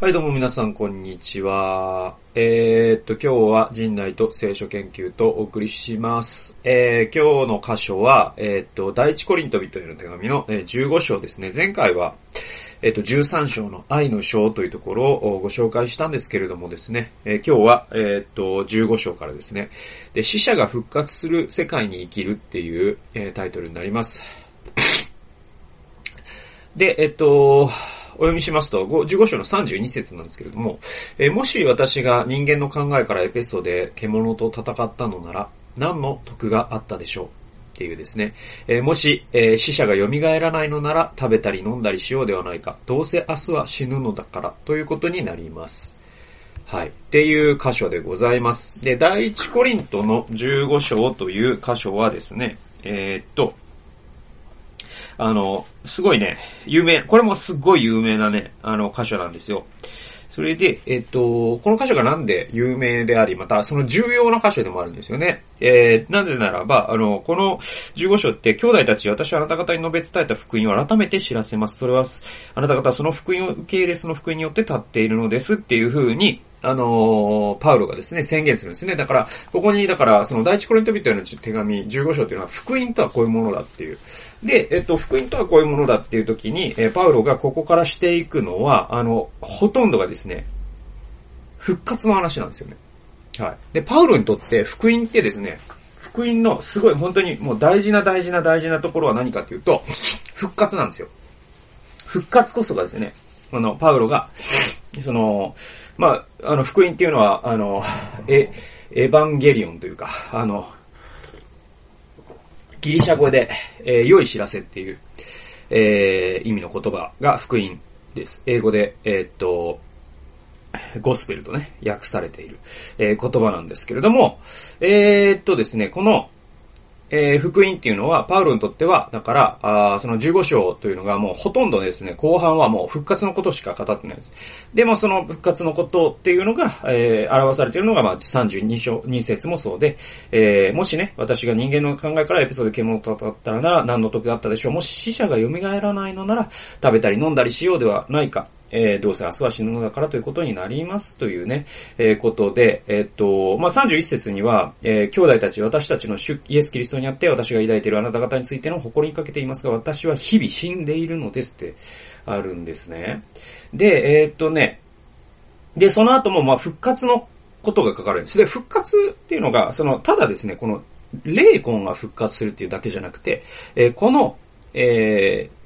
はい、どうも皆さん、こんにちは。えー、っと、今日は人内と聖書研究とお送りします。えー、今日の箇所は、えー、っと、第一コリント人への手紙の、え15章ですね。前回は、えっと、13章の愛の章というところをご紹介したんですけれどもですね、え今日は、えっと、15章からですね、で、死者が復活する世界に生きるっていう、えタイトルになります。で、えっと、お読みしますと、15章の32節なんですけれども、えーもし私が人間の考えからエペソで獣と戦ったのなら、何の得があったでしょう？っていうですね。えーもし、えー死者が蘇らないのなら、食べたり飲んだりしようではないか。どうせ明日は死ぬのだから、ということになります。はい。っていう箇所でございます。で、第一コリントの15章という箇所はですね、えーっと、あの、すごいね、有名、これもすごい有名なね、あの、箇所なんですよ。それで、えっと、この箇所がなんで有名であり、またその重要な箇所でもあるんですよね。えー、なぜならば、あの、この15章って、兄弟たち、私はあなた方に述べ伝えた福音を改めて知らせます。それは、あなた方はその福音を受け入れ、その福音によって立っているのですっていう風に、あのーパウロがですね、宣言するんですね。だから、ここに、だから、その第一コリント人への手紙15章っていうのは、福音とはこういうものだっていう。で、えっと、福音とはこういうものだっていう時に、えパウロがここからしていくのは、あの、ほとんどがですね、復活の話なんですよね。はい。で、パウロにとって福音ってですね、福音のすごい本当にもう大事な大事な大事なところは何かっていうと、復活なんですよ。復活こそがですね、あの、パウロが、その、まあ、あの、福音っていうのは、あの、エ、エヴァンゲリオンというか、あの、ギリシャ語で、えー良い知らせっていう、えー意味の言葉が福音です。英語で、えーっと、ゴスペルとね、訳されている、えー言葉なんですけれども、えーっとですね、この、えー福音っていうのは、パウロにとっては、だから、あーその15章というのがもうほとんどですね、後半はもう復活のことしか語ってないです。でもその復活のことっていうのが、えー表されているのが、まあ、32章、2節もそうで、えーもしね、私が人間の考えからエピソードで獣と戦ったらなら何の得があったでしょう。もし死者が蘇らないのなら、食べたり飲んだりしようではないか。えーどうせ明日は死ぬのだからということになりますというね、えーことで、えーっと、まあ、31節には、え兄弟たち、私たちの主イエス・キリストにあって私が抱いているあなた方についての誇りにかけていますが、私は日々死んでいるのですってあるんですね。で、えっとね、で、その後も、ま、復活のことが書かれるんです。で、復活っていうのが、その、ただですね、この、霊魂が復活するっていうだけじゃなくて、えこの、えー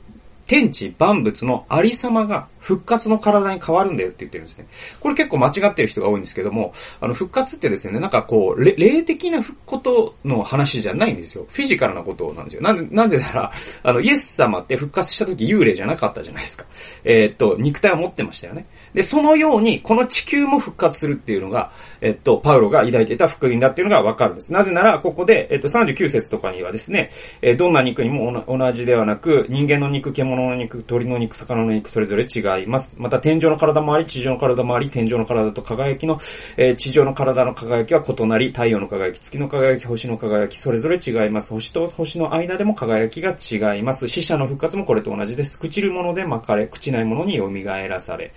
天地万物のありさまが復活の体に変わるんだよって言ってるんですね。これ結構間違ってる人が多いんですけども、あの、復活ってですね、なんかこう、霊的なことの話じゃないんですよ。フィジカルなことなんですよ。なんで、なんでなら、あの、イエス様って復活した時幽霊じゃなかったじゃないですか。えーっと、肉体を持ってましたよね。で、そのように、この地球も復活するっていうのが、えっと、パウロが抱いていた福音だっていうのがわかるんです。なぜなら、ここで、えっと、39節とかにはですね、えどんな肉にも同じではなく、人間の肉、獣の肉、鳥の肉、魚の肉、それぞれ違います。また、天井の体もあり、地上の体もあり、天井の体と輝きの、えー地上の体の輝きは異なり、太陽の輝き、月の輝き、星の輝き、それぞれ違います。星と星の間でも輝きが違います。死者の復活もこれと同じです。朽ちるもので巻かれ、朽ちないものに蘇らされ。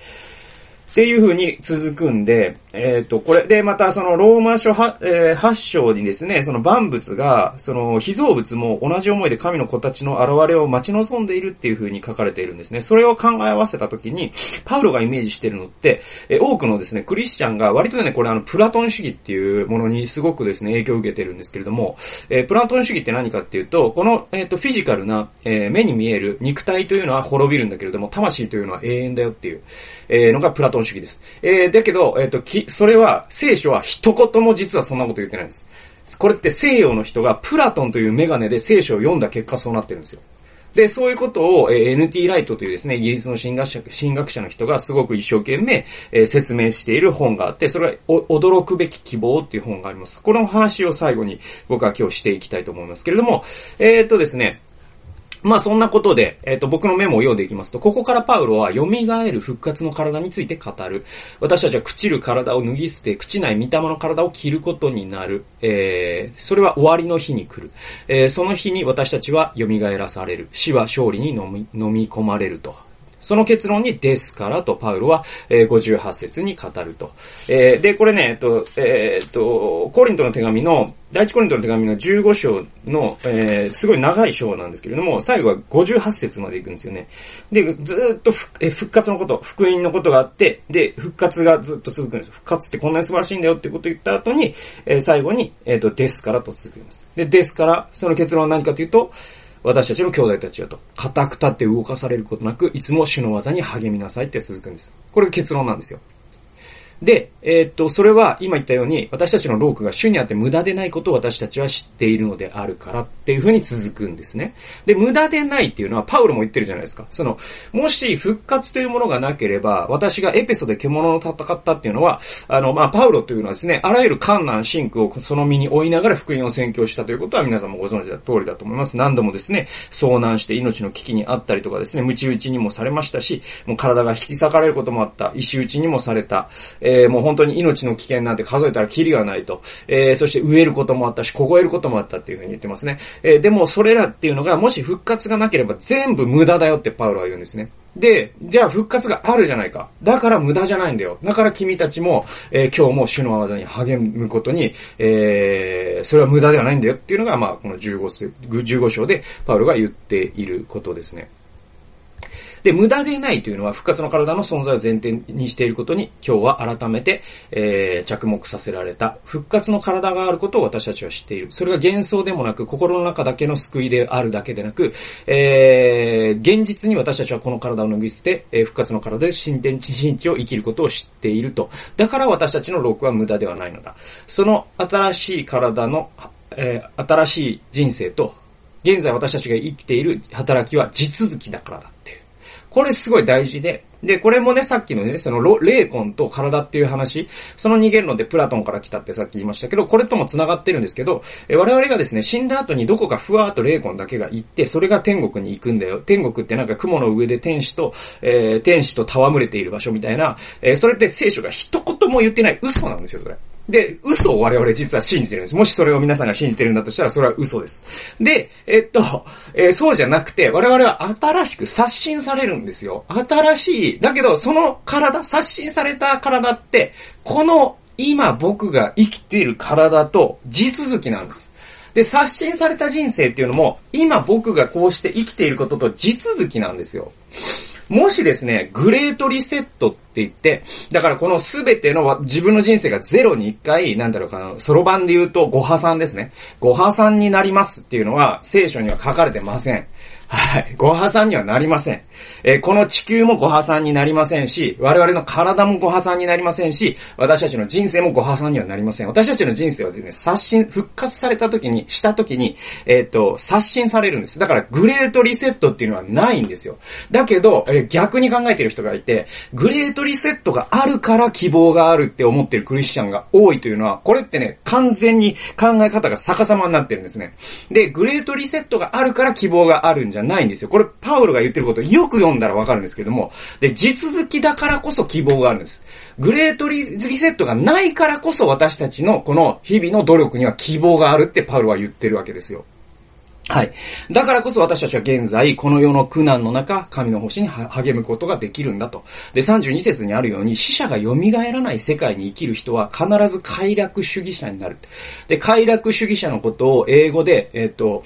っていう風に続くんで、えっ、と、これ、で、またそのローマ書は、えー8章にですね、その万物が、その被造物も同じ思いで神の子たちの現れを待ち望んでいるっていう風に書かれているんですね。それを考え合わせたときに、パウロがイメージしてるのって、えー多くのですね、クリスチャンが割とね、これあの、プラトン主義っていうものにすごくですね、影響を受けてるんですけれども、えープラトン主義って何かっていうと、この、えっ、と、フィジカルな、えー目に見える肉体というのは滅びるんだけれども、魂というのは永遠だよっていう、えーのがプラトン主義です。えーだけど、えっ、と、それは、聖書は一言も実はそんなこと言ってないんです。これって西洋の人がプラトンというメガネで聖書を読んだ結果そうなってるんですよ。で、そういうことを、え NT ライトというですね、イギリスの神学者神学者の人がすごく一生懸命、え説明している本があって、それは驚くべき希望っていう本があります。この話を最後に僕は今日していきたいと思いますけれども、えーっとですね、まあそんなことで、えっ、と、僕のメモを読んでいきますと、ここからパウロは蘇る復活の体について語る。私たちは朽ちる体を脱ぎ捨て、朽ちない御霊の体を着ることになる。えー、それは終わりの日に来る。えー、その日に私たちは蘇らされる。死は勝利に飲み、飲み込まれると。その結論にですからとパウロは、えー、58節に語ると。えー、で、これね、えっと、えー、っと、コリントの手紙の、第一コリントの手紙の15章の、えー、すごい長い章なんですけれども、最後は58節まで行くんですよね。で、ずっとえ復活のこと、福音のことがあって、で、復活がずっと続くんです。復活ってこんなに素晴らしいんだよってことを言った後に、えー、最後に、えっ、と、ですからと続くんです。で、ですから、その結論は何かというと、私たちの兄弟たちよと、固く立って動かされることなく、いつも主の技に励みなさいって続くんです。これが結論なんですよ。で、えー、っと、それは今言ったように、私たちのロークが主にあって無駄でないことを私たちは知っているのであるからっていうふうに続くんですね。で、無駄でないっていうのは、パウロも言ってるじゃないですか。その、もし復活というものがなければ、私がエペソで獣の戦ったっていうのは、あの、まあ、パウロというのはですね、あらゆる観難、真空をその身に追いながら福音を宣教したということは皆さんもご存知の通りだと思います。何度もですね、遭難して命の危機にあったりとかですね、ムチ打ちにもされましたし、もう体が引き裂かれることもあった、石打ちにもされた、ー、もう本当に命の危険なんて数えたらキリがないと。えー、そして飢えることもあったし、凍えることもあったっていうふうに言ってますね。えー、でもそれらっていうのが、もし復活がなければ全部無駄だよってパウロは言うんですね。で、じゃあ復活があるじゃないか。だから無駄じゃないんだよ。だから君たちも、えー、今日も主の技に励むことに、えー、それは無駄ではないんだよっていうのが、まあ、この 15, 15章でパウロが言っていることですね。で、無駄でないというのは復活の体の存在を前提にしていることに今日は改めて、えー、着目させられた。復活の体があることを私たちは知っている。それが幻想でもなく、心の中だけの救いであるだけでなく、えー、現実に私たちはこの体を脱ぎ捨て、えー、復活の体で新天地新地を生きることを知っていると。だから私たちの労苦は無駄ではないのだ。その新しい体の、えー、新しい人生と、現在私たちが生きている働きは地続きだからだっていう。これすごい大事で、で、これもね、さっきのね、その、霊魂と体っていう話、その二元論でプラトンから来たってさっき言いましたけど、これとも繋がってるんですけど、え我々がですね、死んだ後にどこかふわーっと霊魂だけが行って、それが天国に行くんだよ。天国ってなんか雲の上で天使と、えー、天使と戯れている場所みたいな、えー、それって聖書が一言も言ってない嘘なんですよ、それ。で、嘘を我々実は信じてるんです。もしそれを皆さんが信じてるんだとしたら、それは嘘です。で、えっと、えー、そうじゃなくて、我々は新しく刷新されるんですよ。新しい、だけど、その体、刷新された体って、この今僕が生きている体と地続きなんです。で、刷新された人生っていうのも、今僕がこうして生きていることと地続きなんですよ。もしですね、グレートリセットっって言って、だからこのすべての自分の人生がゼロに一回、なんだろうかな、そろばんで言うとご破産ですね。ご破産になりますっていうのは聖書には書かれてません。はい。ご破産にはなりません。えー、この地球もご破産になりませんし、我々の体もご破産になりませんし、私たちの人生もご破産にはなりません。私たちの人生はですね、刷新、復活された時に、した時に、えっ、ー、と、刷新されるんです。だから、グレートリセットっていうのはないんですよ。だけど、えー、逆に考えてる人がいて、グレートリセットがあるから希望があるって思ってるクリスチャンが多いというのは、これってね、完全に考え方が逆さまになってるんですね。で、グレートリセットがあるから希望があるんじゃないんですよ。これ、パウロが言ってることよく読んだらわかるんですけども、で、地続きだからこそ希望があるんです。グレートリセットがないからこそ私たちのこの日々の努力には希望があるってパウロは言ってるわけですよ。はい。だからこそ私たちは現在、この世の苦難の中、神の星に励むことができるんだと。で、32節にあるように、死者が蘇らない世界に生きる人は必ず快楽主義者になる。で、快楽主義者のことを英語で、えっ、ー、と、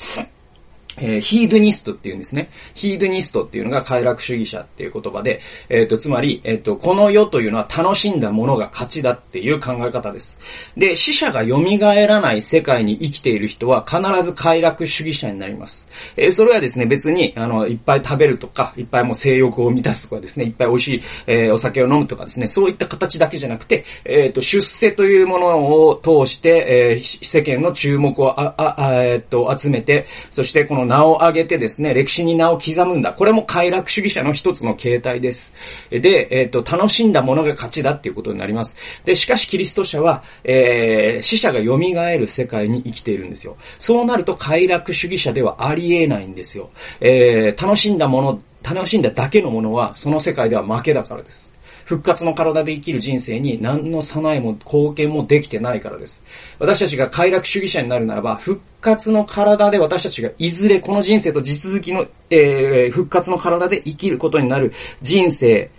えー、ヒードニストっていうんですね。ヒードニストっていうのが快楽主義者っていう言葉で、えっ、ー、と、つまり、えっ、ー、と、この世というのは楽しんだものが勝ちだっていう考え方です。で、死者が蘇らない世界に生きている人は必ず快楽主義者になります。えー、それはですね、別に、あの、いっぱい食べるとか、いっぱいもう性欲を満たすとかですね、いっぱい美味しい、え、お酒を飲むとかですね、そういった形だけじゃなくて、えっ、と、出世というものを通して、え、世間の注目をあ、あ、えっと、集めて、そしてこのの名を上げてですね、歴史に名を刻むんだ。これも快楽主義者の一つの形態です。で、えっ、ー、と、楽しんだものが勝ちだっていうことになります。で、しかしキリスト者は、えー、死者が蘇る世界に生きているんですよ。そうなると快楽主義者ではありえないんですよ。えー、楽しんだもの、楽しんだだけのものは、その世界では負けだからです。復活の体で生きる人生に何の備えも貢献もできてないからです。私たちが快楽主義者になるならば、復活の体で私たちがいずれこの人生と地続きの、えー、復活の体で生きることになる人生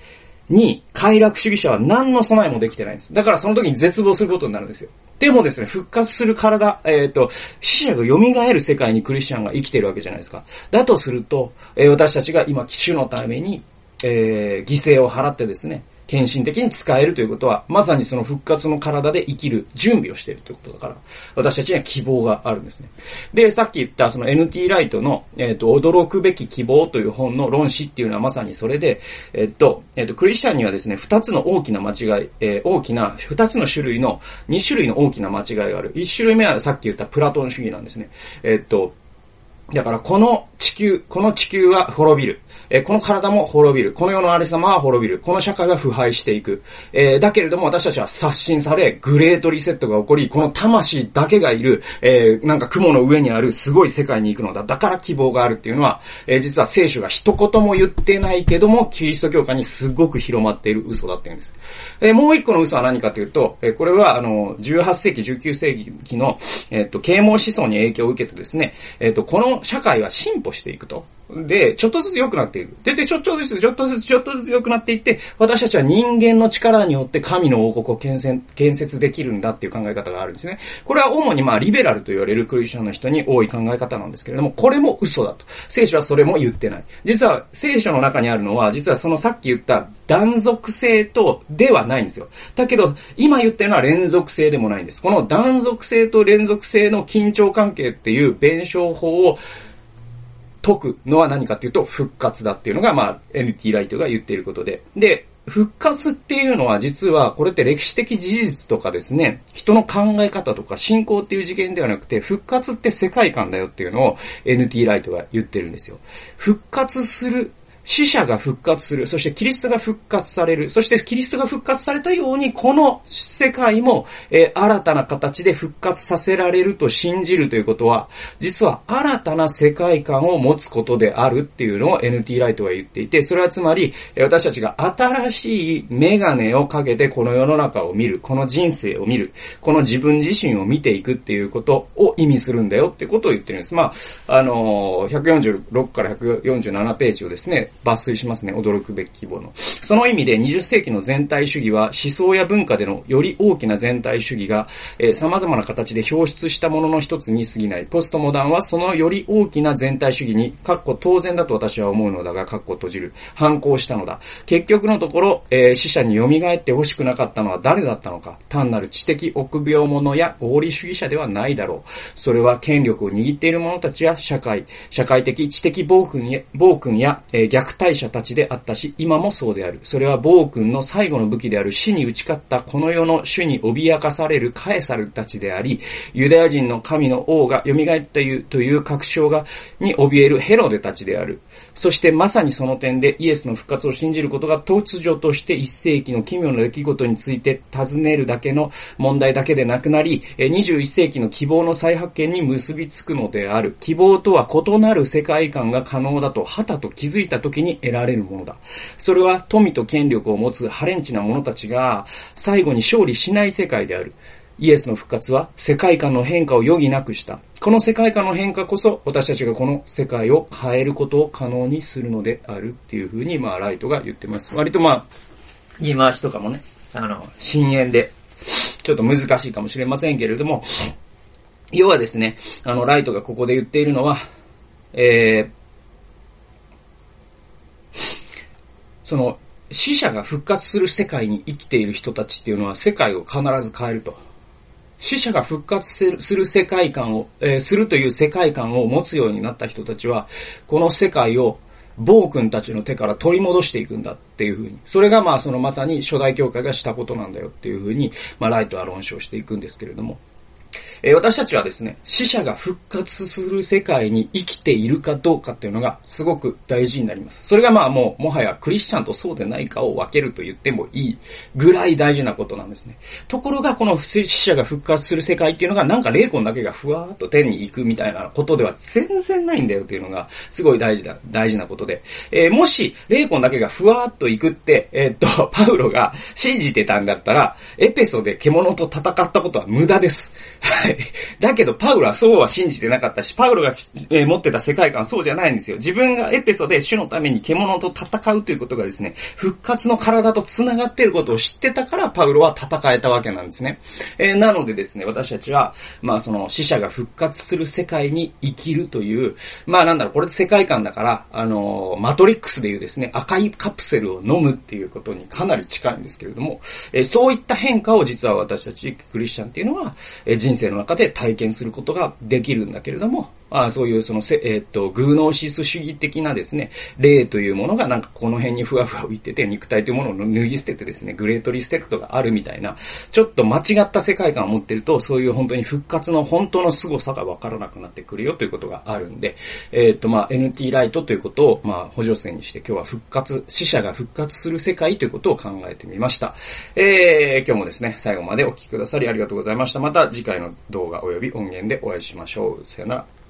に快楽主義者は何の備えもできてないんです。だからその時に絶望することになるんですよ。でもですね、復活する体、えっ、ー、と、死者が蘇る世界にクリスチャンが生きてるわけじゃないですか。だとすると、えー、私たちが今、主のために、えー、犠牲を払ってですね、献身的に使えるということは、まさにその復活の体で生きる準備をしているということだから、私たちには希望があるんですね。で、さっき言ったその NT ライトの、えっ、ー、と、驚くべき希望という本の論旨っていうのはまさにそれで、えっ、ー、と、えっ、ー、と、クリスチャンにはですね、二つの大きな間違い、え大きな、二つの種類の、二種類の大きな間違いがある。一種類目はさっき言ったプラトン主義なんですね。えっと、だからこの地球、この地球は滅びる。えー、この体も滅びる。この世のありさまは滅びる。この社会は腐敗していく。えー、だけれども私たちは刷新され、グレートリセットが起こり、この魂だけがいる、えー、なんか雲の上にあるすごい世界に行くのだ。だから希望があるっていうのは、え実は聖書が一言も言ってないけども、キリスト教会にすごく広まっている嘘だって言うんです。えもう一個の嘘は何かというと、えこれはあの、18世紀、19世紀の、えっ、と、啓蒙思想に影響を受けてですね、えっ、と、この社会は進歩していくと。で、ちょっとずつ良くなっている。で、で、ちょっとずつ、ちょっとずつ、ちょっとずつ良くなっていって、私たちは人間の力によって神の王国を建設建設できるんだっていう考え方があるんですね。これは主にまあ、リベラルと言われるクリスチャンの人に多い考え方なんですけれども、これも嘘だと。聖書はそれも言ってない。実は、聖書の中にあるのは、実はそのさっき言った断続性とではないんですよ。だけど、今言ってるのは連続性でもないんです。この断続性と連続性の緊張関係っていう弁証法を解くのは何かっていうと、復活だっていうのが、まあ、NT ライトが言っていることで。で、復活っていうのは実はこれって歴史的事実とかですね、人の考え方とか信仰っていう次元ではなくて、復活って世界観だよっていうのを NT ライトが言ってるんですよ。復活する死者が復活する。そしてキリストが復活される。そしてキリストが復活されたように、この世界も、えー、新たな形で復活させられると信じるということは、実は新たな世界観を持つことであるっていうのを NT ライトは言っていて、それはつまり、私たちが新しいメガネをかけてこの世の中を見る。この人生を見る。この自分自身を見ていくっていうことを意味するんだよってことを言ってるんです。まあ、あのー、146から147ページをですね、抜粋しますね。驚くべき規模の。その意味で20世紀の全体主義は思想や文化でのより大きな全体主義が、えー、様々な形で表出したものの一つに過ぎない。ポストモダンはそのより大きな全体主義に、かっこ当然だと私は思うのだが、かっこ閉じる。反抗したのだ。結局のところ、えー、死者に蘇ってほしくなかったのは誰だったのか。単なる知的臆病者や合理主義者ではないだろう。それは権力を握っている者たちや社会、社会的知的暴君や、暴君や、えー、虐虐待者たちであったし、今もそうである。それは暴君の最後の武器である死に打ち勝ったこの世の主に脅かされるカエサルたちであり、ユダヤ人の神の王が蘇ったという確証が、に怯えるヘロデたちである。そしてまさにその点でイエスの復活を信じることが突如として一世紀の奇妙な出来事について尋ねるだけの問題だけでなくなり、21世紀の希望の再発見に結びつくのである。希望とは異なる世界観が可能だと、はたと気づいた時に得られるものだ。それは富と権力を持つハレンチな者たちが最後に勝利しない世界である。イエスの復活は世界観の変化を余儀なくした。この世界観の変化こそ私たちがこの世界を変えることを可能にするのであるっていうふうに、まあ、ライトが言ってます。割とまあ、言い回しとかもね、あの、深淵で、ちょっと難しいかもしれませんけれども、要はですね、あの、ライトがここで言っているのは、えー、その、死者が復活する世界に生きている人たちっていうのは世界を必ず変えると。死者が復活する世界観を、えー、するという世界観を持つようになった人たちは、この世界を暴君たちの手から取り戻していくんだっていうふうに。それがまあそのまさに初代教会がしたことなんだよっていうふうに、まあライトは論証していくんですけれども。え、私たちはですね、死者が復活する世界に生きているかどうかっていうのがすごく大事になります。それがまあもう、もはやクリスチャンとそうでないかを分けると言ってもいいぐらい大事なことなんですね。ところがこの死者が復活する世界っていうのがなんか霊魂だけがふわーっと天に行くみたいなことでは全然ないんだよっていうのがすごい大事だ、大事なことで。えー、もし霊魂だけがふわーっと行くって、えー、っと、パウロが信じてたんだったら、エペソで獣と戦ったことは無駄です。はい。だけど、パウロはそうは信じてなかったし、パウロが、えー、持ってた世界観はそうじゃないんですよ。自分がエペソで主のために獣と戦うということがですね、復活の体と繋がっていることを知ってたから、パウロは戦えたわけなんですね。えー、なのでですね、私たちは、まあその死者が復活する世界に生きるという、まあなんだろう、これ世界観だから、あのー、マトリックスでいうですね、赤いカプセルを飲むっていうことにかなり近いんですけれども、えー、そういった変化を実は私たちクリスチャンっていうのは、えー、人生の中で体験することができるんだけれども、あそういうそのせ、えー、っと、グノーシス主義的なですね、霊というものがなんかこの辺にふわふわ浮いてて、肉体というものを脱ぎ捨ててですね、 Great Reset があるみたいな、ちょっと間違った世界観を持ってると、そういう本当に復活の本当の凄さがわからなくなってくるよということがあるんで、えー、っと、まあ、NT ライトということを、まあ、補助線にして今日は復活、死者が復活する世界ということを考えてみました。えー、今日もですね、最後までお聴きくださりありがとうございました。また次回の動画及び音源でお会いしましょう。さよなら。